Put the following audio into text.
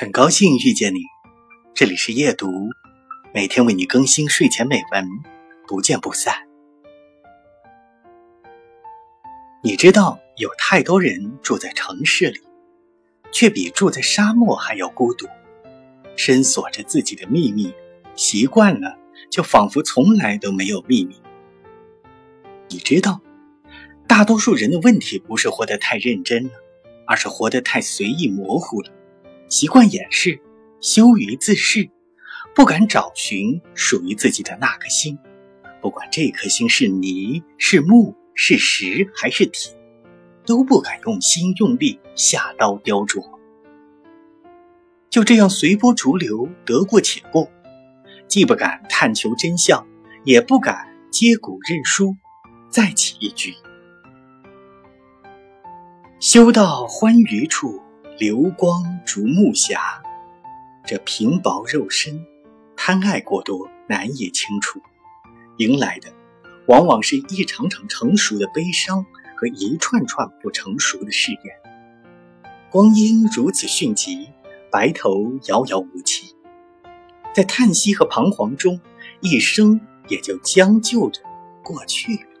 很高兴遇见你，这里是夜读，每天为你更新睡前美文，不见不散。你知道有太多人住在城市里，却比住在沙漠还要孤独，深锁着自己的秘密，习惯了就仿佛从来都没有秘密。你知道，大多数人的问题不是活得太认真了，而是活得太随意模糊了。习惯掩饰，羞于自视，不敢找寻属于自己的那颗心。不管这颗心是泥、是木、是石还是铁，都不敢用心用力下刀雕琢。就这样随波逐流，得过且过，既不敢探求真相，也不敢接骨认输，再起一局：修道欢愉处。流光逐暮霞，这平薄肉身，贪爱过多，难以清除。迎来的，往往是一场场成熟的悲伤和一串串不成熟的誓言。光阴如此迅疾，白头遥遥无期。在叹息和彷徨中，一生也就将就着过去了。